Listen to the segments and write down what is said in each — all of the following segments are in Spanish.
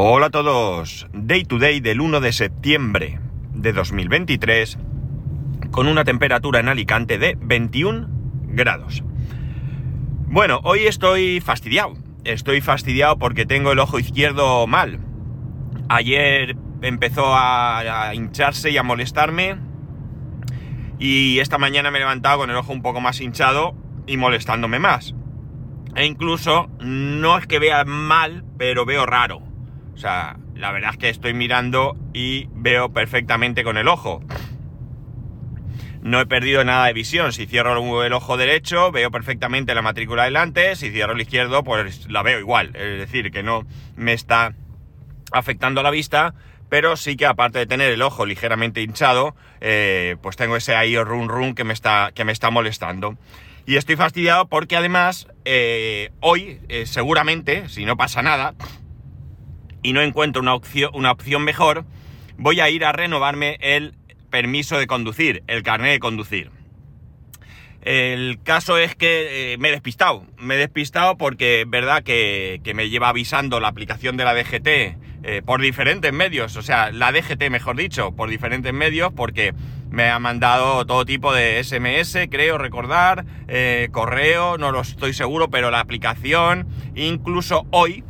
Hola a todos. Day to day del 1 de septiembre de 2023 con una temperatura en Alicante de 21 grados. Bueno, hoy estoy fastidiado. Estoy fastidiado porque tengo el ojo izquierdo mal. Ayer empezó a, hincharse y a molestarme. Y esta mañana me he levantado con el ojo un poco más hinchado y molestándome más. E incluso no es que vea mal, pero veo raro. O sea, la verdad es que estoy mirando y veo perfectamente con el ojo. No he perdido nada de visión. Si cierro el ojo derecho, veo perfectamente la matrícula delante. Si cierro el izquierdo, pues la veo igual. Es decir, que no me está afectando la vista, pero sí que aparte de tener el ojo ligeramente hinchado, eh, pues tengo ese ahí run run que me está, que me está molestando. Y estoy fastidiado porque además eh, hoy, eh, seguramente, si no pasa nada, y no encuentro una opción, una opción mejor, voy a ir a renovarme el permiso de conducir, el carnet de conducir. El caso es que me he despistado. Me he despistado porque es verdad que, que, me lleva avisando la aplicación de la DGT eh, por diferentes medios, o sea, la DGT mejor dicho, por diferentes medios, porque me ha mandado todo tipo de SMS, creo recordar, eh, correo, no lo estoy seguro, pero la aplicación, incluso hoy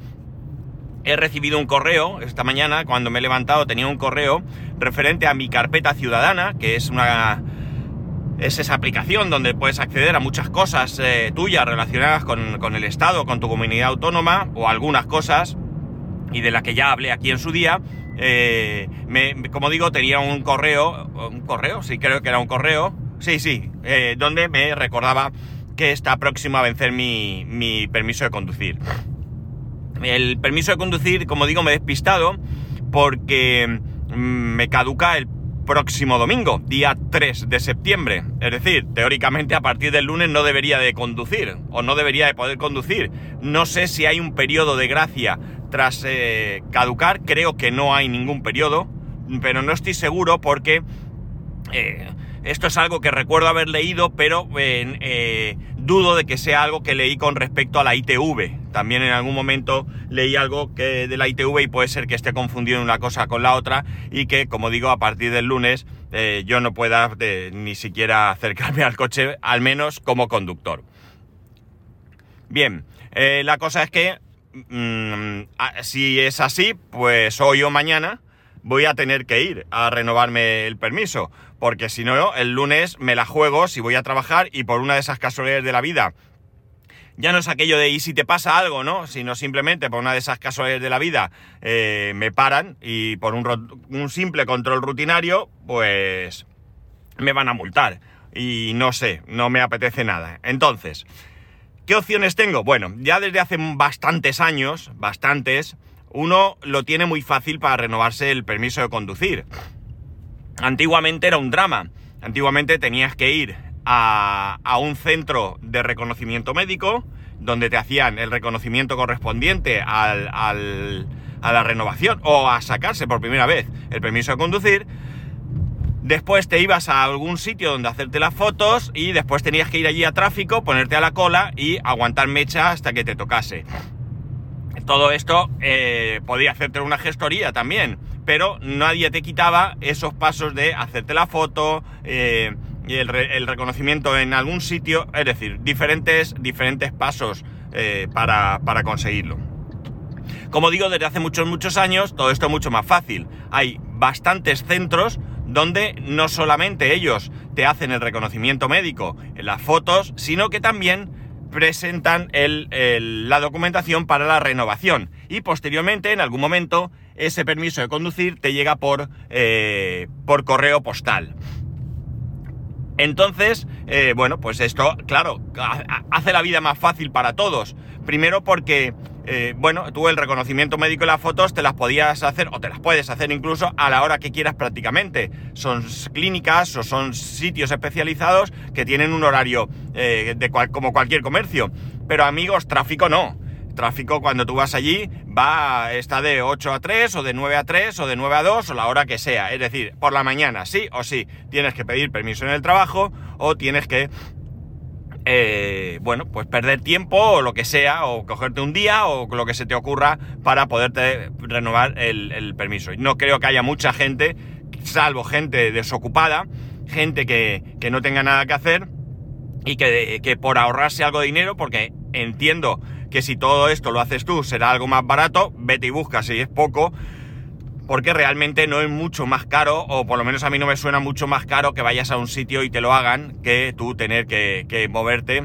he recibido un correo, esta mañana cuando me he levantado tenía un correo referente a mi carpeta ciudadana, que es una... Es esa aplicación donde puedes acceder a muchas cosas eh, tuyas relacionadas con, con el Estado, con tu comunidad autónoma o algunas cosas y de la que ya hablé aquí en su día, eh, como digo, tenía un correo, un correo, sí creo que era un correo, sí, sí, eh, donde me recordaba que está próximo a vencer mi, mi, permiso de conducir. El permiso de conducir, como digo, me he despistado porque mm, me caduca el próximo domingo, día 3 de septiembre. Es decir, teóricamente a partir del lunes no debería de conducir o no debería de poder conducir. No sé si hay un periodo de gracia tras eh, caducar, creo que no hay ningún periodo, pero no estoy seguro porque eh, esto es algo que recuerdo haber leído, pero eh, dudo de que sea algo que leí con respecto a la ITV. También en algún momento leí algo que de la ITV y puede ser que esté confundido una cosa con la otra y que, como digo, a partir del lunes eh, yo no pueda ni siquiera acercarme al coche, al menos como conductor. Bien, eh, la cosa es que mm, si es así, pues hoy o mañana voy a tener que ir a renovarme el permiso, porque si no, el lunes me la juego si voy a trabajar y por una de esas casualidades de la vida, ya no es aquello de y si te pasa algo, ¿no? Sino simplemente por una de esas casualidades de la vida eh, me paran y por un, un simple control rutinario, pues me van a multar. Y no sé, no me apetece nada. Entonces, ¿qué opciones tengo? Bueno, ya desde hace bastantes años, bastantes, uno lo tiene muy fácil para renovarse el permiso de conducir. Antiguamente era un drama. Antiguamente tenías que ir a, un centro de reconocimiento médico donde te hacían el reconocimiento correspondiente a la renovación o a sacarse por primera vez el permiso de conducir. Después te ibas a algún sitio donde hacerte las fotos y después tenías que ir allí a tráfico, ponerte a la cola y aguantar mecha hasta que te tocase todo esto eh, podía hacerte una gestoría también, pero nadie te quitaba esos pasos de hacerte la foto eh, el, reconocimiento en algún sitio, es decir, diferentes, diferentes pasos eh, para, para conseguirlo. Como digo, desde hace muchos, muchos años, todo esto es mucho más fácil. Hay bastantes centros donde no solamente ellos te hacen el reconocimiento médico en las fotos, sino que también presentan la documentación para la renovación y posteriormente, en algún momento, ese permiso de conducir te llega por, eh, por correo postal. Entonces, eh, bueno, pues esto, claro, hace la vida más fácil para todos. Primero porque eh, bueno, tú el reconocimiento médico y las fotos te las podías hacer, o te las puedes hacer incluso a la hora que quieras prácticamente. Son clínicas o son sitios especializados que tienen un horario de como cualquier comercio. Pero amigos, tráfico no. Tráfico cuando tú vas allí va, está de 8 a 3 o de 9 a 3 o de 9 a 2 o la hora que sea. Es decir, por la mañana sí o sí tienes que pedir permiso en el trabajo o tienes que eh, bueno, pues perder tiempo o lo que sea, o cogerte un día o lo que se te ocurra para poderte renovar el, permiso. No creo que haya mucha gente, salvo gente desocupada, gente que, no tenga nada que hacer y que, que por ahorrarse algo de dinero, porque entiendo que si todo esto lo haces tú será algo más barato, vete y busca si es poco, porque realmente no es mucho más caro, o por lo menos a mí no me suena mucho más caro que vayas a un sitio y te lo hagan que tú tener que, moverte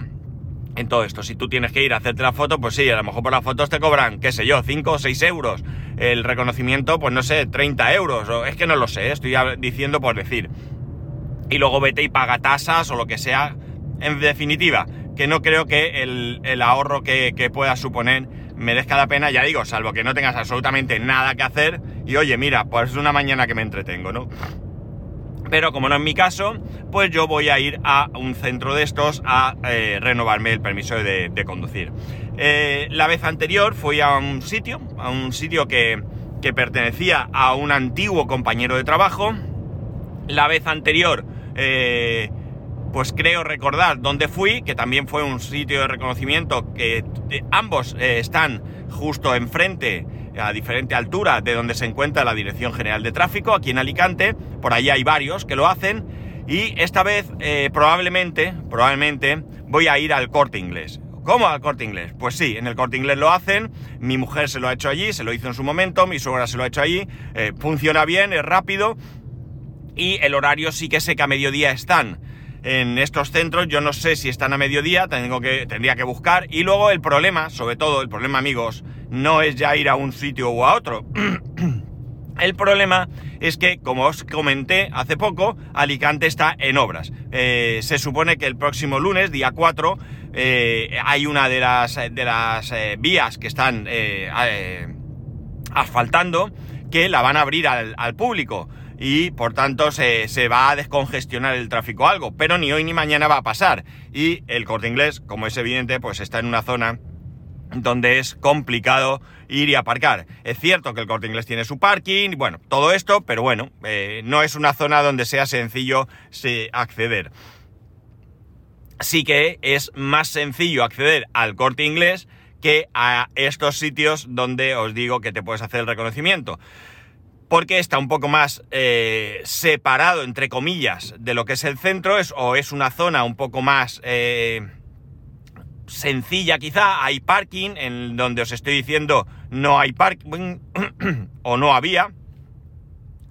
en todo esto. Si tú tienes que ir a hacerte la foto, pues sí, a lo mejor por las fotos te cobran, qué sé yo, 5 o 6 euros. El reconocimiento, pues no sé, 30 euros. O, es que no lo sé, estoy diciendo por decir. Y luego vete y paga tasas o lo que sea. En definitiva, que no creo que el, ahorro que, que pueda suponer merezca la pena, ya digo, salvo que no tengas absolutamente nada que hacer y oye, mira, pues es una mañana que me entretengo, ¿no? Pero como no es mi caso, pues yo voy a ir a un centro de estos a eh, renovarme el permiso de, conducir. Eh, la vez anterior fui a un sitio, a un sitio que, que pertenecía a un antiguo compañero de trabajo. La vez anterior eh, pues creo recordar dónde fui, que también fue un sitio de reconocimiento que eh, ambos eh, están justo enfrente, a diferente altura de donde se encuentra la Dirección General de Tráfico, aquí en Alicante. Por ahí hay varios que lo hacen. Y esta vez eh, probablemente, probablemente voy a ir al corte inglés. ¿Cómo al corte inglés? Pues sí, en el corte inglés lo hacen, mi mujer se lo ha hecho allí, se lo hizo en su momento, mi suegra se lo ha hecho allí, funciona bien, es rápido y el horario sí que sé que a mediodía están en estos centros. Yo no sé si están a mediodía, tengo que, tendría que buscar. Y luego el problema, sobre todo el problema amigos, no es ya ir a un sitio u a otro. El problema es que, como os comenté hace poco, Alicante está en obras. Eh, se supone que el próximo lunes, día 4, eh, hay una de las, de las eh, vías que están asfaltando que la van a abrir al, al público y por tanto se, va a descongestionar el tráfico algo, pero ni hoy ni mañana va a pasar. Y el corte inglés, como es evidente, pues está en una zona donde es complicado ir y aparcar. Es cierto que el corte inglés tiene su parking, bueno, todo esto, pero bueno, eh, no es una zona donde sea sencillo acceder. Sí que es más sencillo acceder al corte inglés que a estos sitios donde os digo que te puedes hacer el reconocimiento porque está un poco más eh, separado, entre comillas, de lo que es el centro, es, o es una zona un poco más eh, sencilla quizá, hay parking, en donde os estoy diciendo no hay parking, o no había,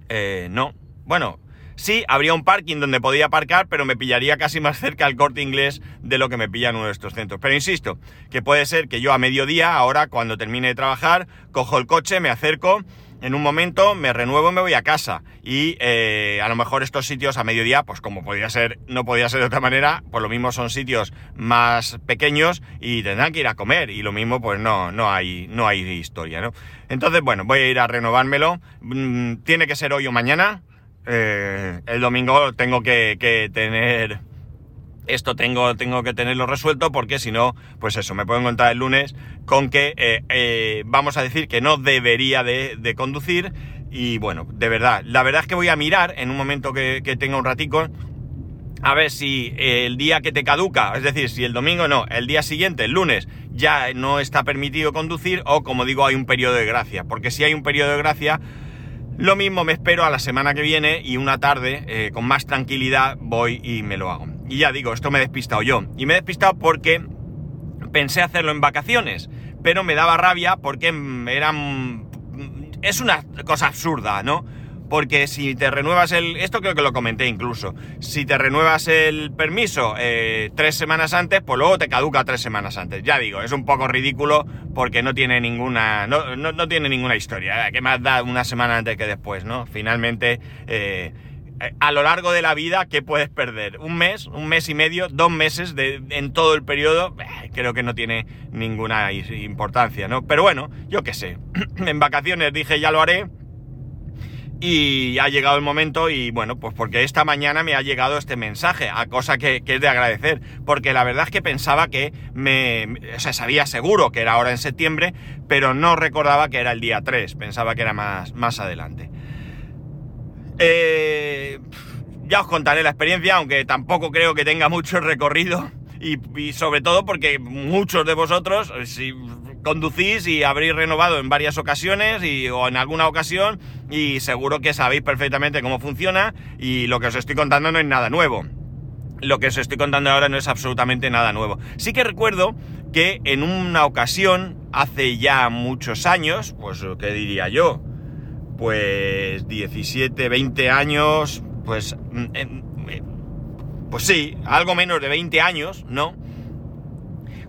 eh, no, bueno, sí, habría un parking donde podía aparcar, pero me pillaría casi más cerca al corte inglés de lo que me pilla en uno de estos centros. Pero insisto, que puede ser que yo a mediodía, ahora cuando termine de trabajar, cojo el coche, me acerco, en un momento me renuevo y me voy a casa. Y eh, a lo mejor estos sitios a mediodía, pues como podía ser, no podía ser de otra manera, pues lo mismo son sitios más pequeños y tendrán que ir a comer. Y lo mismo, pues no, no hay, no hay historia, ¿no? Entonces, bueno, voy a ir a renovármelo. Mm, tiene que ser hoy o mañana. Eh, el domingo tengo que, que tener esto tengo, tengo que tenerlo resuelto porque si no, pues eso, me puedo encontrar el lunes con que eh, eh, vamos a decir que no debería de, conducir y bueno, de verdad, la verdad es que voy a mirar en un momento que, tenga un ratico a ver si el día que te caduca, es decir, si el domingo no, el día siguiente, el lunes, ya no está permitido conducir o como digo, hay un periodo de gracia, porque si hay un periodo de gracia, lo mismo me espero a la semana que viene y una tarde, eh, con más tranquilidad, voy y me lo hago. Y ya digo, esto me he despistado yo. Y me he despistado porque pensé hacerlo en vacaciones, pero me daba rabia porque eran... Es una cosa absurda, ¿no? Porque si te renuevas el... Esto creo que lo comenté incluso. Si te renuevas el permiso eh, tres semanas antes, pues luego te caduca tres semanas antes. Ya digo, es un poco ridículo porque no tiene ninguna... No, no, tiene ninguna historia. ¿eh? ¿Qué más da una semana antes que después, no? Finalmente... Eh, a lo largo de la vida, ¿qué puedes perder? ¿Un mes? ¿Un mes y medio? ¿Dos meses de, en todo el periodo? Eh, creo que no tiene ninguna importancia, ¿no? Pero bueno, yo qué sé. en vacaciones dije ya lo haré. Y ha llegado el momento y bueno, pues porque esta mañana me ha llegado este mensaje, a cosa que, es de agradecer, porque la verdad es que pensaba que me... O sea, sabía seguro que era ahora en septiembre, pero no recordaba que era el día 3, pensaba que era más, más adelante. Eh, ya os contaré la experiencia, aunque tampoco creo que tenga mucho recorrido. y, sobre todo porque muchos de vosotros, si conducís y habréis renovado en varias ocasiones o en alguna ocasión y seguro que sabéis perfectamente cómo funciona y lo que os estoy contando no es nada nuevo. Lo que os estoy contando ahora no es absolutamente nada nuevo. Sí que recuerdo que en una ocasión, hace ya muchos años, pues ¿qué diría yo? Pues 17, 20 años, pues... Mm, pues sí, algo menos de 20 años, ¿no?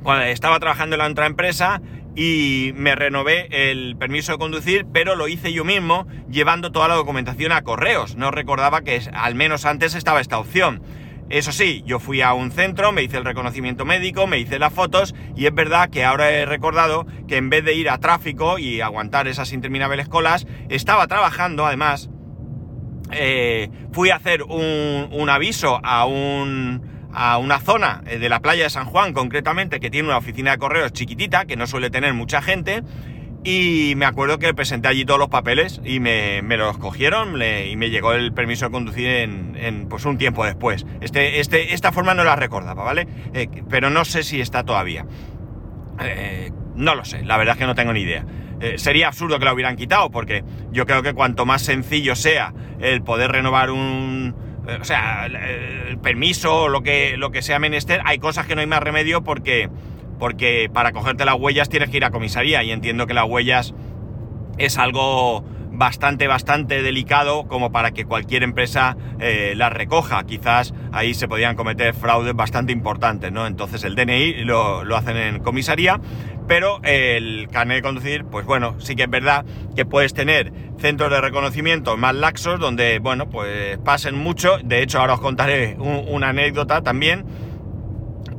Cuando estaba trabajando en la otra empresa y me renové el permiso de conducir, pero lo hice yo mismo llevando toda la documentación a correos. No recordaba que al menos antes estaba esta opción. Eso sí, yo fui a un centro, me hice el reconocimiento médico, me hice las fotos y es verdad que ahora he recordado que en vez de ir a tráfico y aguantar esas interminables colas, estaba trabajando además. Eh, fui a hacer un, aviso a una zona eh, de la playa de San Juan concretamente que tiene una oficina de correos chiquitita que no suele tener mucha gente y me acuerdo que presenté allí todos los papeles y me, los cogieron y me llegó el permiso de conducir en, pues un tiempo después. Este, este, esta forma no la recordaba, ¿vale? Eh, pero no sé si está todavía. Eh, no lo sé, la verdad es que no tengo ni idea. sería absurdo que la hubieran quitado porque yo creo que cuanto más sencillo sea el poder renovar un, eh, o sea, el permiso o lo que, lo que sea menester, hay cosas que no hay más remedio porque, porque para cogerte las huellas tienes que ir a comisaría y entiendo que las huellas es algo bastante, bastante delicado como para que cualquier empresa eh, las recoja. Quizás ahí se podían cometer fraudes bastante importantes, ¿no? Entonces el DNI lo, lo hacen en comisaría pero el carnet de conducir, pues bueno, sí que es verdad que puedes tener centros de reconocimiento más laxos donde, bueno, pues pasen mucho. De hecho, ahora os contaré una anécdota también.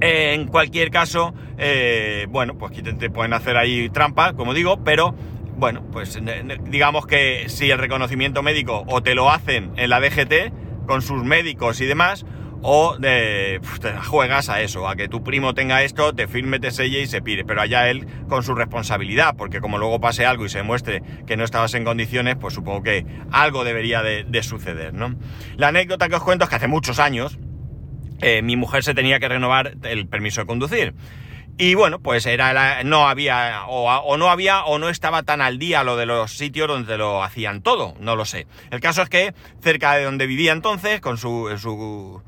en cualquier caso, eh, bueno, pues te pueden hacer ahí trampa, como digo, pero bueno, pues digamos que si el reconocimiento médico o te lo hacen en la DGT con sus médicos y demás, o de, te juegas a eso, a que tu primo tenga esto, te firme, te selle y se pide, pero allá él con su responsabilidad, porque como luego pase algo y se muestre que no estabas en condiciones, pues supongo que algo debería de, suceder, ¿no? La anécdota que os cuento es que hace muchos años eh, mi mujer se tenía que renovar el permiso de conducir. Y bueno, pues era no había o, no había o no estaba tan al día lo de los sitios donde lo hacían todo, no lo sé. El caso es que cerca de donde vivía entonces, con su, su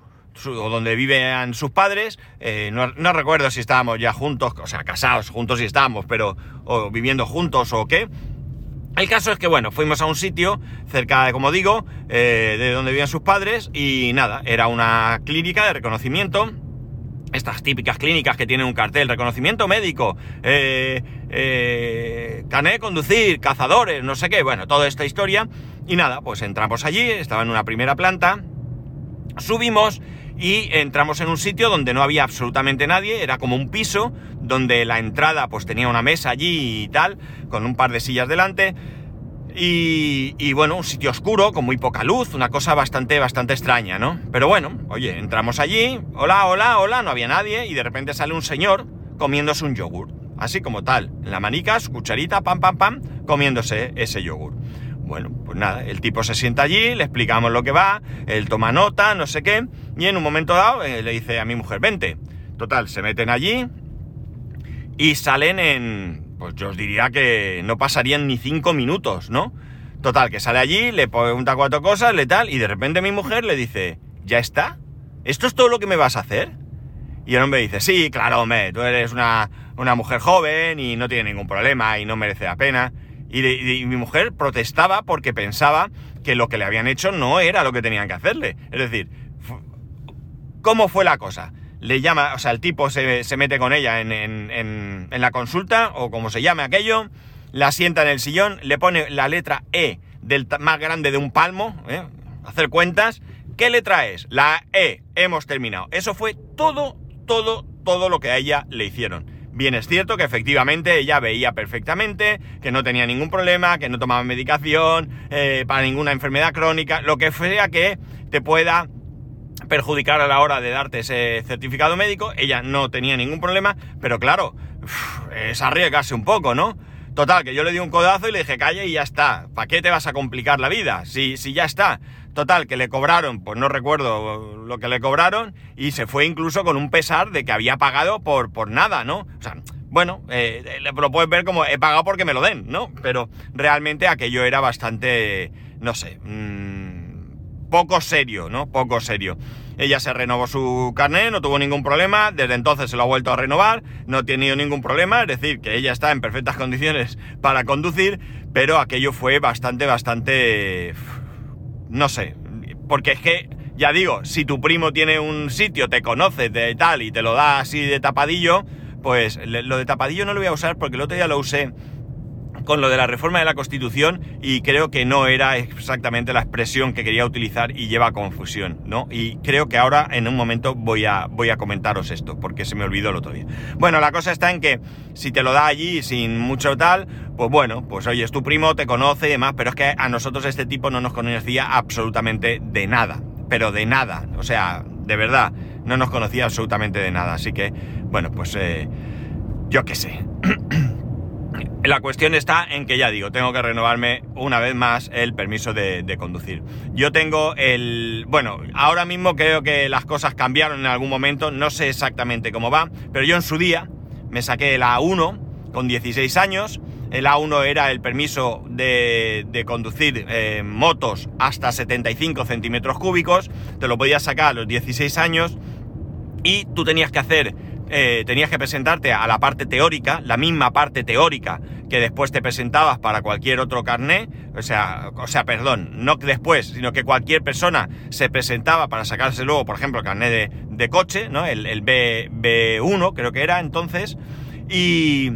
o donde viven sus padres. Eh, no, recuerdo si estábamos ya juntos, o sea, casados, juntos y estábamos, pero o viviendo juntos o qué. El caso es que, bueno, fuimos a un sitio cerca, de, como digo, eh, de donde vivían sus padres y nada, era una clínica de reconocimiento. Estas típicas clínicas que tienen un cartel, reconocimiento médico, eh, eh, de conducir, cazadores, no sé qué, bueno, toda esta historia. Y nada, pues entramos allí, estaba en una primera planta, subimos y entramos en un sitio donde no había absolutamente nadie, era como un piso, donde la entrada pues tenía una mesa allí y tal, con un par de sillas delante, y, bueno, un sitio oscuro, con muy poca luz, una cosa bastante, bastante extraña, ¿no? Pero bueno, oye, entramos allí, hola, hola, hola, no había nadie, y de repente sale un señor comiéndose un yogur, así como tal, en la manica, su cucharita, pam, pam, pam, comiéndose ese yogur. Bueno, pues nada, el tipo se sienta allí, le explicamos lo que va, él toma nota, no sé qué, y en un momento dado eh, le dice a mi mujer, vente. Total, se meten allí y salen en, pues yo os diría que no pasarían ni cinco minutos, ¿no? Total, que sale allí, le pregunta cuatro cosas, le tal, y de repente mi mujer le dice, ¿ya está? ¿Esto es todo lo que me vas a hacer? Y el hombre dice, sí, claro, hombre, tú eres una, una mujer joven y no tiene ningún problema y no merece la pena. Y, mi mujer protestaba porque pensaba que lo que le habían hecho no era lo que tenían que hacerle. Es decir, ¿cómo fue la cosa? Le llama, o sea, el tipo se, mete con ella en, la consulta, o como se llame aquello, la sienta en el sillón, le pone la letra E del más grande de un palmo, ¿eh? hacer cuentas. ¿Qué letra es? La E. Hemos terminado. Eso fue todo, todo, todo lo que a ella le hicieron. Bien, es cierto que efectivamente ella veía perfectamente, que no tenía ningún problema, que no tomaba medicación eh, para ninguna enfermedad crónica, lo que fuera que te pueda perjudicar a la hora de darte ese certificado médico. Ella no tenía ningún problema, pero claro, es arriesgarse un poco, ¿no? Total, que yo le di un codazo y le dije, calla y ya está. ¿Para qué te vas a complicar la vida? Si, si ya está. Total, que le cobraron, pues no recuerdo lo que le cobraron, y se fue incluso con un pesar de que había pagado por, por nada, ¿no? O sea, bueno, eh, lo puedes ver como he pagado porque me lo den, ¿no? Pero realmente aquello era bastante, no sé, mmm, poco serio, ¿no? Poco serio. Ella se renovó su carnet, no tuvo ningún problema, desde entonces se lo ha vuelto a renovar, no ha tenido ningún problema, es decir, que ella está en perfectas condiciones para conducir, pero aquello fue bastante, bastante... no sé, porque es que, ya digo, si tu primo tiene un sitio, te conoce de tal y te lo da así de tapadillo, pues lo de tapadillo no lo voy a usar porque el otro día lo usé con lo de la reforma de la Constitución y creo que no era exactamente la expresión que quería utilizar y lleva confusión, ¿no? Y creo que ahora en un momento voy a, voy a comentaros esto porque se me olvidó el otro día. Bueno, la cosa está en que si te lo da allí sin mucho tal, pues bueno, pues oye, es tu primo, te conoce y demás, pero es que a nosotros este tipo no nos conocía absolutamente de nada, pero de nada, o sea, de verdad, no nos conocía absolutamente de nada, así que, bueno, pues eh, yo qué sé. La cuestión está en que ya digo, tengo que renovarme una vez más el permiso de, conducir. Yo tengo el... Bueno, ahora mismo creo que las cosas cambiaron en algún momento, no sé exactamente cómo va, pero yo en su día me saqué el A1 con 16 años. El A1 era el permiso de, conducir eh, motos hasta 75 centímetros cúbicos. Te lo podías sacar a los 16 años y tú tenías que hacer eh, tenías que presentarte a la parte teórica, la misma parte teórica que después te presentabas para cualquier otro carné, o sea, o sea, perdón, no después, sino que cualquier persona se presentaba para sacarse luego, por ejemplo, el carné de, coche, ¿no? El, el B, B1 creo que era entonces, y,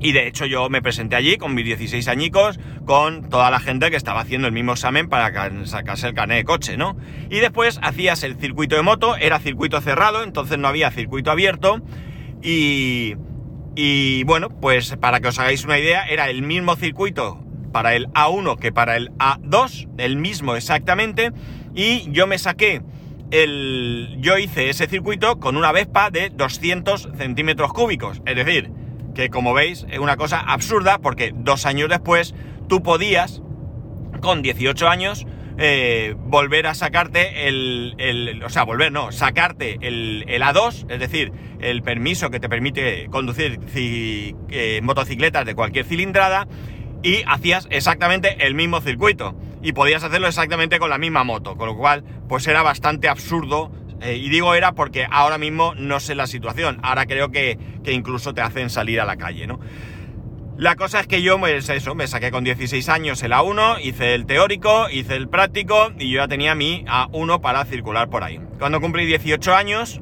y de hecho yo me presenté allí con mis 16 añicos, con toda la gente que estaba haciendo el mismo examen para sacarse el carnet de coche, ¿no? Y después hacías el circuito de moto, era circuito cerrado, entonces no había circuito abierto. Y, y bueno, pues para que os hagáis una idea, era el mismo circuito para el A1 que para el A2, el mismo exactamente. Y yo me saqué el... Yo hice ese circuito con una Vespa de 200 centímetros cúbicos, es decir, que como veis es una cosa absurda porque dos años después tú podías, con 18 años, eh, volver a sacarte el, O sea, volver, no, sacarte el, A2, es decir, el permiso que te permite conducir eh, motocicletas de cualquier cilindrada, y hacías exactamente el mismo circuito. Y podías hacerlo exactamente con la misma moto, con lo cual, pues era bastante absurdo eh, y digo era porque ahora mismo no sé la situación. Ahora creo que, incluso te hacen salir a la calle, ¿no? La cosa es que yo, pues eso, me saqué con 16 años el A1, hice el teórico, hice el práctico y yo ya tenía mi A1 para circular por ahí. Cuando cumplí 18 años,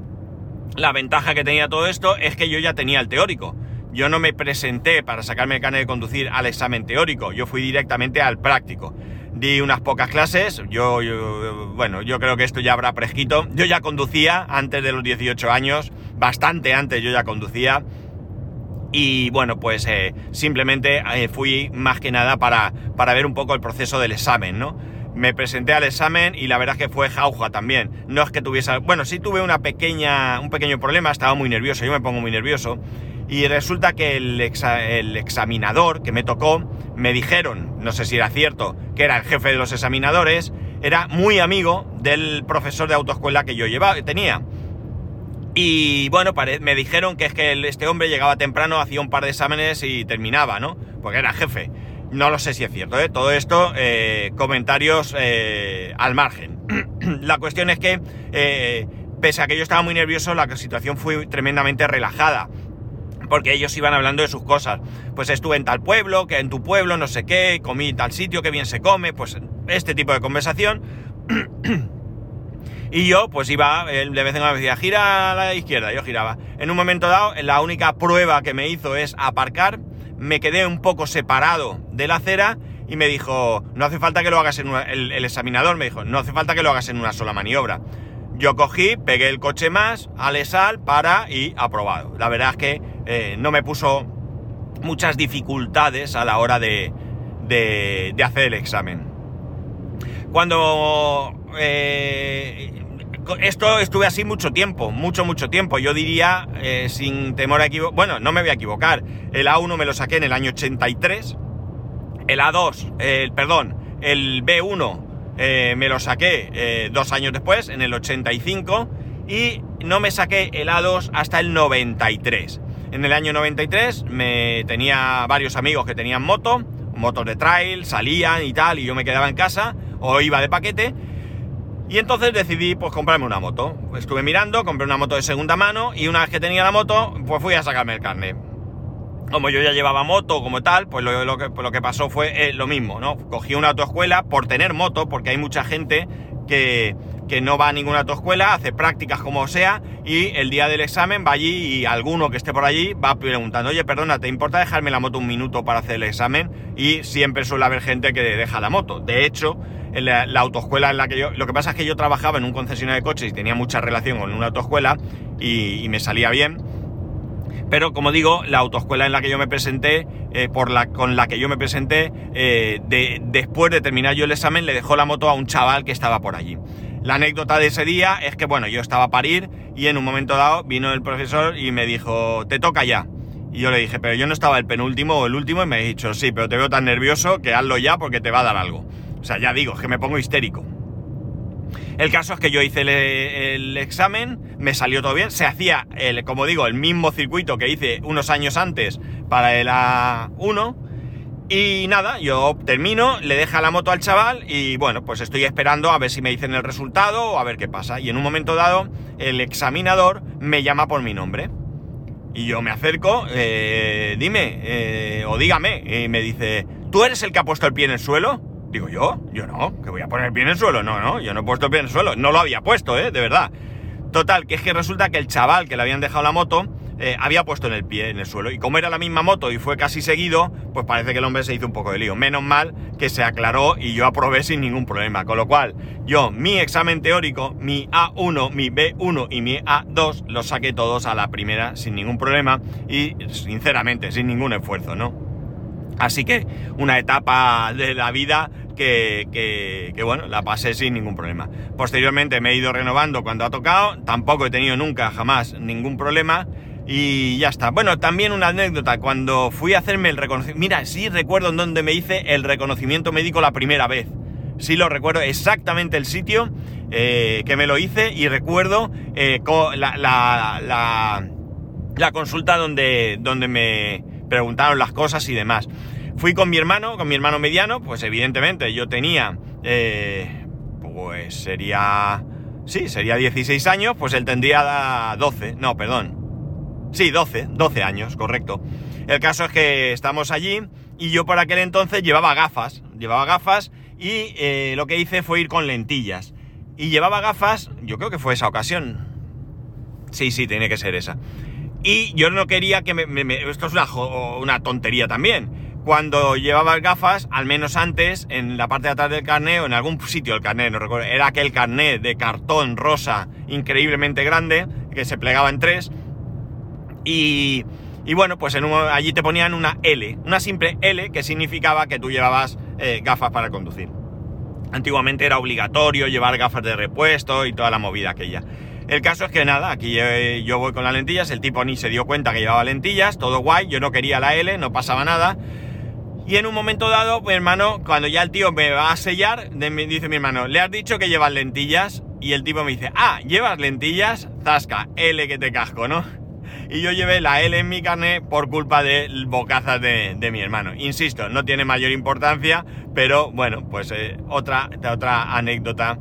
la ventaja que tenía todo esto es que yo ya tenía el teórico. Yo no me presenté para sacarme el carnet de conducir al examen teórico, yo fui directamente al práctico di unas pocas clases. Yo, bueno, yo creo que esto ya habrá prescrito. Yo ya conducía antes de los 18 años, bastante antes yo ya conducía. Y bueno, pues eh, simplemente eh, fui más que nada para, para ver un poco el proceso del examen, ¿no? Me presenté al examen y la verdad que fue jauja también. No es que tuviese... Bueno, sí tuve una pequeña, un pequeño problema, estaba muy nervioso, yo me pongo muy nervioso. Y resulta que el, el examinador que me tocó, me dijeron, no sé si era cierto, que era el jefe de los examinadores, era muy amigo del profesor de autoescuela que yo llevaba, tenía. Y bueno, me dijeron que es que este hombre llegaba temprano, hacía un par de exámenes y terminaba, ¿no? Porque era jefe. No lo sé si es cierto, ¿eh? Todo esto, eh, comentarios eh, al margen. la cuestión es que, eh, pese a que yo estaba muy nervioso, la situación fue tremendamente relajada porque ellos iban hablando de sus cosas. Pues estuve en tal pueblo, que en tu pueblo, no sé qué, comí tal sitio, que bien se come, pues este tipo de conversación. y yo, pues iba, de vez en cuando me decía, gira a la izquierda, yo giraba. En un momento dado, la única prueba que me hizo es aparcar, me quedé un poco separado de la acera y me dijo, no hace falta que lo hagas en una, el, el examinador me dijo, no hace falta que lo hagas en una sola maniobra. Yo cogí, pegué el coche más, sal, para y aprobado. La verdad es que eh, no me puso muchas dificultades a la hora de, hacer el examen. Cuando, eh, esto estuve así mucho tiempo, mucho, mucho tiempo. Yo diría, eh, sin temor a equivocar, bueno, no me voy a equivocar. El A1 me lo saqué en el año 83. El A2, el, perdón, el B1 eh, me lo saqué eh, dos años después, en el 85. Y no me saqué el A2 hasta el 93. En el año 93 me tenía varios amigos que tenían moto, motos de trail, salían y tal, y yo me quedaba en casa o iba de paquete y entonces decidí pues comprarme una moto. Estuve mirando, compré una moto de segunda mano y una vez que tenía la moto, pues fui a sacarme el carnet. Como yo ya llevaba moto como tal, pues lo, que, pues que, pasó fue eh, lo mismo, ¿no? Cogí una autoescuela por tener moto, porque hay mucha gente que, que no va a ninguna autoescuela, hace prácticas como sea, y el día del examen va allí y alguno que esté por allí va preguntando, oye, perdona, ¿te importa dejarme la moto un minuto para hacer el examen? Y siempre suele haber gente que deja la moto. De hecho, la, autoescuela en la que yo... Lo que pasa es que yo trabajaba en un concesionario de coches y tenía mucha relación con una autoescuela y, me salía bien. Pero como digo, la autoescuela en la que yo me presenté, eh, por la, con la que yo me presenté, eh, de, después de terminar yo el examen, le dejó la moto a un chaval que estaba por allí. La anécdota de ese día es que, bueno, yo estaba a parir y en un momento dado vino el profesor y me dijo, te toca ya. Y yo le dije, pero yo no estaba el penúltimo o el último y me ha dicho, sí, pero te veo tan nervioso que hazlo ya porque te va a dar algo. O sea, ya digo, es que me pongo histérico. El caso es que yo hice el, examen, me salió todo bien, se hacía, el, como digo, el mismo circuito que hice unos años antes para el A1. Y nada, yo termino, le deja la moto al chaval y bueno, pues estoy esperando a ver si me dicen el resultado o a ver qué pasa. Y en un momento dado, el examinador me llama por mi nombre. Y yo me acerco, eh, dime, eh, o dígame, y me dice, ¿tú eres el que ha puesto el pie en el suelo? Digo, ¿yo? Yo no, que voy a poner el pie en el suelo. No, no, yo no he puesto el pie en el suelo. No lo había puesto, ¿eh? De verdad. Total, que es que resulta que el chaval que le habían dejado la moto eh, había puesto en el pie en el suelo. Y como era la misma moto y fue casi seguido, pues parece que el hombre se hizo un poco de lío. Menos mal que se aclaró y yo aprobé sin ningún problema. Con lo cual, yo mi examen teórico, mi A1, mi B1 y mi A2 los saqué todos a la primera sin ningún problema y sinceramente sin ningún esfuerzo, ¿no? Así que una etapa de la vida que, bueno, la pasé sin ningún problema. Posteriormente me he ido renovando cuando ha tocado, tampoco he tenido nunca jamás ningún problema y ya está. Bueno, también una anécdota, cuando fui a hacerme el reconocimiento, mira, sí recuerdo en dónde me hice el reconocimiento médico la primera vez. Sí lo recuerdo exactamente el sitio eh, que me lo hice y recuerdo eh, la, la, la, consulta donde, donde me preguntaron las cosas y demás. Fui con mi hermano, con mi hermano mediano, pues evidentemente yo tenía, eh, pues sería, sí, sería 16 años, pues él tendría 12, no, perdón. Sí, 12, 12 años, correcto. El caso es que estamos allí y yo por aquel entonces llevaba gafas, llevaba gafas y eh, lo que hice fue ir con lentillas. Y llevaba gafas, yo creo que fue esa ocasión. Sí, sí, tiene que ser esa. Y yo no quería que me... esto es una, tontería también cuando llevabas gafas, al menos antes, en la parte de atrás del carnet o en algún sitio del carnet, no recuerdo, era aquel carnet de cartón rosa increíblemente grande que se plegaba en tres. Y, bueno, pues allí te ponían una L, una simple L que significaba que tú llevabas eh, gafas para conducir. Antiguamente era obligatorio llevar gafas de repuesto y toda la movida aquella. El caso es que nada, aquí eh, yo voy con las lentillas, el tipo ni se dio cuenta que llevaba lentillas, todo guay, yo no quería la L, no pasaba nada. Y en un momento dado, mi hermano, cuando ya el tío me va a sellar, me dice mi hermano, ¿le has dicho que llevas lentillas? Y el tipo me dice, ah, ¿llevas lentillas? Zasca, L que te casco, ¿no? Y yo llevé la L en mi carne por culpa de bocazas de, mi hermano. Insisto, no tiene mayor importancia, pero bueno, pues eh, otra, otra anécdota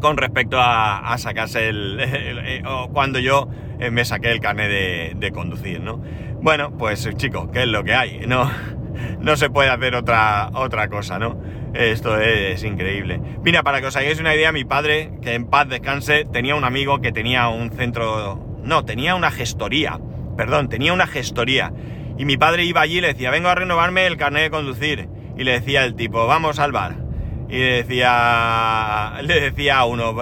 con respecto a, sacarse el, eh, cuando yo eh, me saqué el carnet de, de conducir, ¿no? Bueno, pues chicos, ¿qué es lo que hay? No, no se puede hacer otra, otra cosa, ¿no? Esto es, increíble. Mira, para que os hagáis una idea, mi padre, que en paz descanse, tenía un amigo que tenía un centro... No, tenía una gestoría. Perdón, tenía una gestoría. Y mi padre iba allí y le decía, vengo a renovarme el carnet de conducir. Y le decía el tipo, vamos al bar. Y le decía, le decía a uno,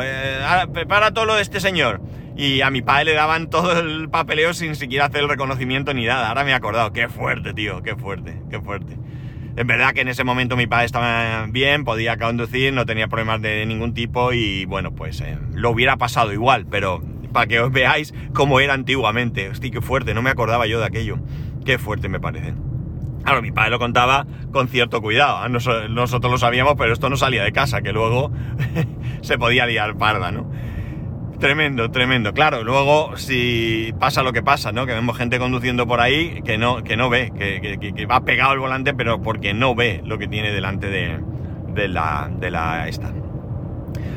prepara todo lo de este señor. Y a mi padre le daban todo el papeleo sin siquiera hacer el reconocimiento ni nada. Ahora me he acordado. Qué fuerte, tío, qué fuerte, qué fuerte. Es verdad que en ese momento mi padre estaba bien, podía conducir, no tenía problemas de ningún tipo y bueno, pues eh, lo hubiera pasado igual, pero para que os veáis cómo era antiguamente. Hostia, qué fuerte, no me acordaba yo de aquello. Qué fuerte me parece. Claro, mi padre lo contaba con cierto cuidado. nosotros lo sabíamos, pero esto no salía de casa, que luego se podía liar parda, ¿no? Tremendo, tremendo. Claro, luego si pasa lo que pasa, ¿no? Que vemos gente conduciendo por ahí que no, que no ve, que, va pegado el volante, pero porque no ve lo que tiene delante de, de la, de la esta.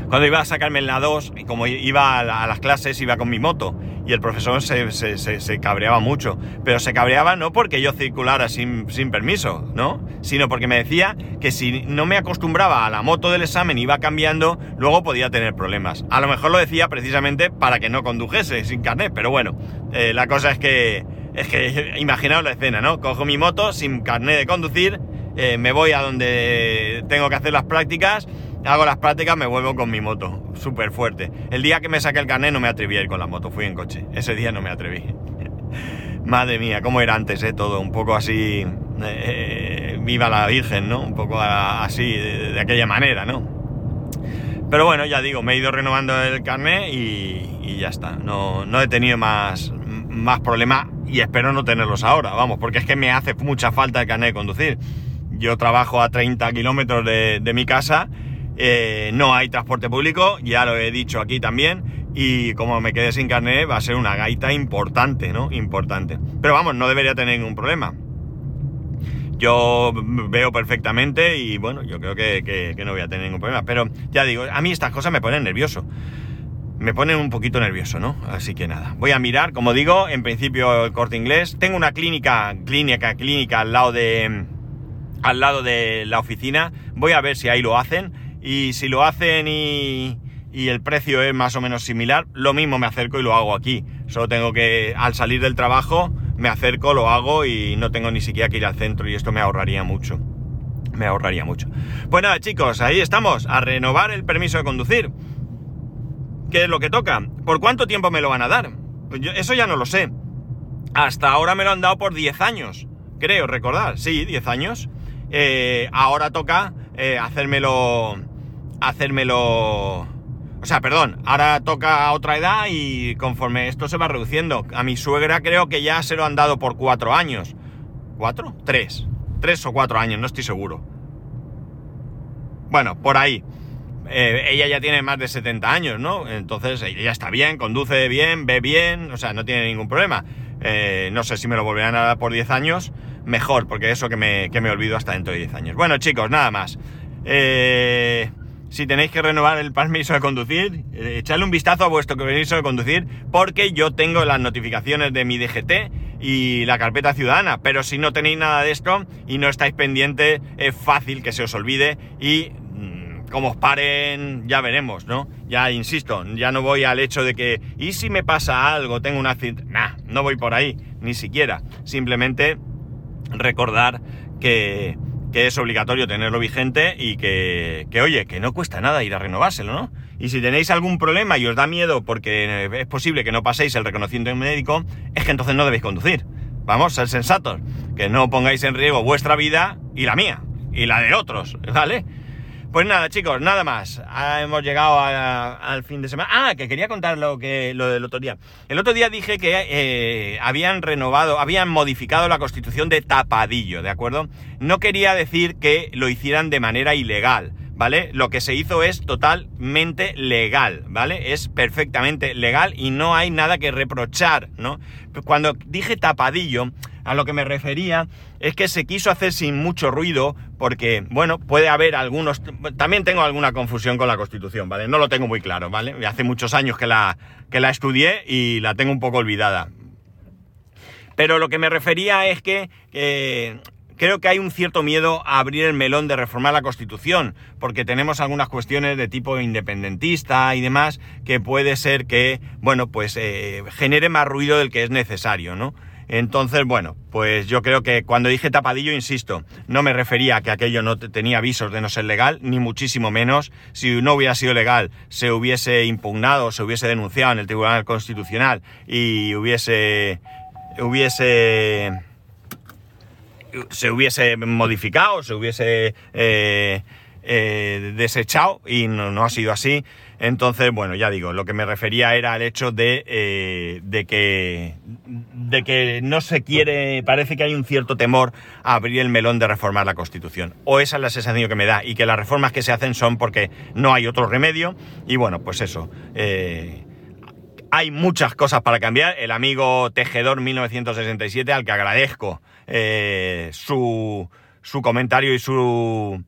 Cuando iba a sacarme en la 2, y como iba a, las clases, iba con mi moto. Y el profesor se, cabreaba mucho. Pero se cabreaba no porque yo circulara sin, sin, permiso, ¿no? Sino porque me decía que si no me acostumbraba a la moto del examen iba cambiando, luego podía tener problemas. A lo mejor lo decía precisamente para que no condujese sin carnet. Pero bueno, eh, la cosa es que, es que imaginaos la escena, ¿no? Cojo mi moto sin carnet de conducir, eh, me voy a donde tengo que hacer las prácticas hago las prácticas, me vuelvo con mi moto, súper fuerte. El día que me saqué el carnet no me atreví a ir con la moto, fui en coche. Ese día no me atreví. Madre mía, cómo era antes, ¿eh? Todo, un poco así, eh, viva la Virgen, ¿no? Un poco así, de, aquella manera, ¿no? Pero bueno, ya digo, me he ido renovando el carnet y, ya está. No, no he tenido más, más problemas y espero no tenerlos ahora, vamos, porque es que me hace mucha falta el carnet de conducir. Yo trabajo a 30 kilómetros de, de mi casa eh, no hay transporte público, ya lo he dicho aquí también, y como me quedé sin carnet va a ser una gaita importante, ¿no? Importante. Pero vamos, no debería tener ningún problema. Yo veo perfectamente y bueno, yo creo que, no voy a tener ningún problema. Pero ya digo, a mí estas cosas me ponen nervioso. Me ponen un poquito nervioso, ¿no? Así que nada. Voy a mirar, como digo, en principio el corte inglés. Tengo una clínica, clínica, clínica al lado de. al lado de la oficina. Voy a ver si ahí lo hacen y si lo hacen y, el precio es más o menos similar, lo mismo me acerco y lo hago aquí. Solo tengo que, al salir del trabajo, me acerco, lo hago y no tengo ni siquiera que ir al centro y esto me ahorraría mucho. Me ahorraría mucho. Pues nada, chicos, ahí estamos, a renovar el permiso de conducir. ¿Qué es lo que toca? ¿Por cuánto tiempo me lo van a dar? Pues eso ya no lo sé. Hasta ahora me lo han dado por 10 años, creo recordar. Sí, 10 años. Eh, ahora toca eh, hacérmelo hacérmelo... O sea, perdón, ahora toca otra edad y conforme esto se va reduciendo. A mi suegra creo que ya se lo han dado por cuatro años. ¿Cuatro? Tres. Tres o cuatro años, no estoy seguro. Bueno, por ahí. Eh, ella ya tiene más de 70 años, ¿no? Entonces ella está bien, conduce bien, ve bien, o sea, no tiene ningún problema. Eh, no sé si me lo volverán a dar por 10 años, mejor, porque eso que me, que me olvido hasta dentro de 10 años. Bueno, chicos, nada más. Eh, si tenéis que renovar el permiso de conducir, eh, echadle un vistazo a vuestro permiso de conducir, porque yo tengo las notificaciones de mi DGT y la carpeta ciudadana, pero si no tenéis nada de esto y no estáis pendientes, es fácil que se os olvide y mm, como os paren, ya veremos, ¿no? Ya insisto, ya no voy al hecho de que, ¿y si me pasa algo? Tengo un accidente. Nah, no voy por ahí, ni siquiera. Simplemente recordar que, que es obligatorio tenerlo vigente y que, que, oye, que no cuesta nada ir a renovárselo, ¿no? Y si tenéis algún problema y os da miedo porque es posible que no paséis el reconocimiento médico, es que entonces no debéis conducir. Vamos, ser sensatos, que no pongáis en riesgo vuestra vida y la mía, y la de otros, ¿vale? Pues nada, chicos, nada más. Ah, hemos llegado al fin de semana. Ah, que quería contar lo, que, lo del otro día. El otro día dije que eh, habían renovado, habían modificado la constitución de tapadillo, ¿de acuerdo? No quería decir que lo hicieran de manera ilegal. ¿Vale? Lo que se hizo es totalmente legal, ¿vale? Es perfectamente legal y no hay nada que reprochar, ¿no? Cuando dije tapadillo, a lo que me refería es que se quiso hacer sin mucho ruido porque, bueno, puede haber algunos... También tengo alguna confusión con la Constitución, ¿vale? No lo tengo muy claro, ¿vale? Hace muchos años que la, que la estudié y la tengo un poco olvidada. Pero lo que me refería es que creo que hay un cierto miedo a abrir el melón de reformar la Constitución, porque tenemos algunas cuestiones de tipo independentista y demás que puede ser que, bueno, pues eh, genere más ruido del que es necesario, ¿no? Entonces, bueno, pues yo creo que cuando dije tapadillo, insisto, no me refería a que aquello no tenía avisos de no ser legal, ni muchísimo menos. Si no hubiera sido legal, se hubiese impugnado, se hubiese denunciado en el Tribunal Constitucional y hubiese. hubiese. se hubiese modificado, se hubiese eh, eh, desechado y no, ha sido así. Entonces, bueno, ya digo, lo que me refería era al hecho de, eh, de, que, de que no se quiere, parece que hay un cierto temor a abrir el melón de reformar la Constitución. O esa es la sensación que me da, y que las reformas que se hacen son porque no hay otro remedio. Y bueno, pues eso. Eh, hay muchas cosas para cambiar. El amigo Tejedor 1967, al que agradezco su, su comentario y su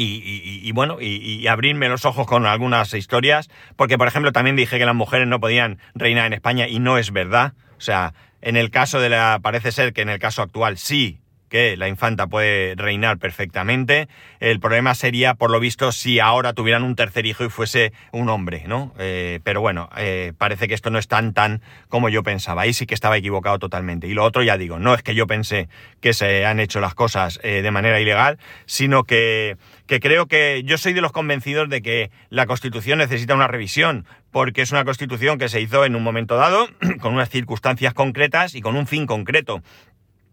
y, bueno, y, abrirme los ojos con algunas historias, porque por ejemplo también dije que las mujeres no podían reinar en España y no es verdad. O sea, en el caso de la, parece ser que en el caso actual sí que la infanta puede reinar perfectamente. El problema sería, por lo visto, si ahora tuvieran un tercer hijo y fuese un hombre, ¿no? Eh, pero bueno, eh, parece que esto no es tan tan como yo pensaba. Ahí sí que estaba equivocado totalmente. Y lo otro, ya digo, no es que yo pensé que se han hecho las cosas eh, de manera ilegal, sino que, que creo que yo soy de los convencidos de que la Constitución necesita una revisión, porque es una Constitución que se hizo en un momento dado, con unas circunstancias concretas y con un fin concreto.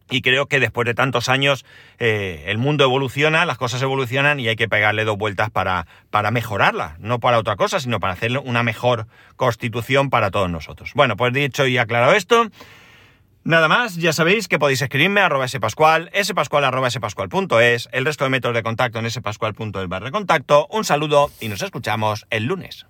Y creo que después de tantos años eh, el mundo evoluciona, las cosas evolucionan y hay que pegarle dos vueltas para, para mejorarla. No para otra cosa, sino para hacer una mejor constitución para todos nosotros. Bueno, pues dicho y aclarado esto, nada más, ya sabéis que podéis escribirme a arroba spascual, spascual arroba spascual.es, el resto de métodos de contacto en spascual.es barra contacto. Un saludo y nos escuchamos el lunes.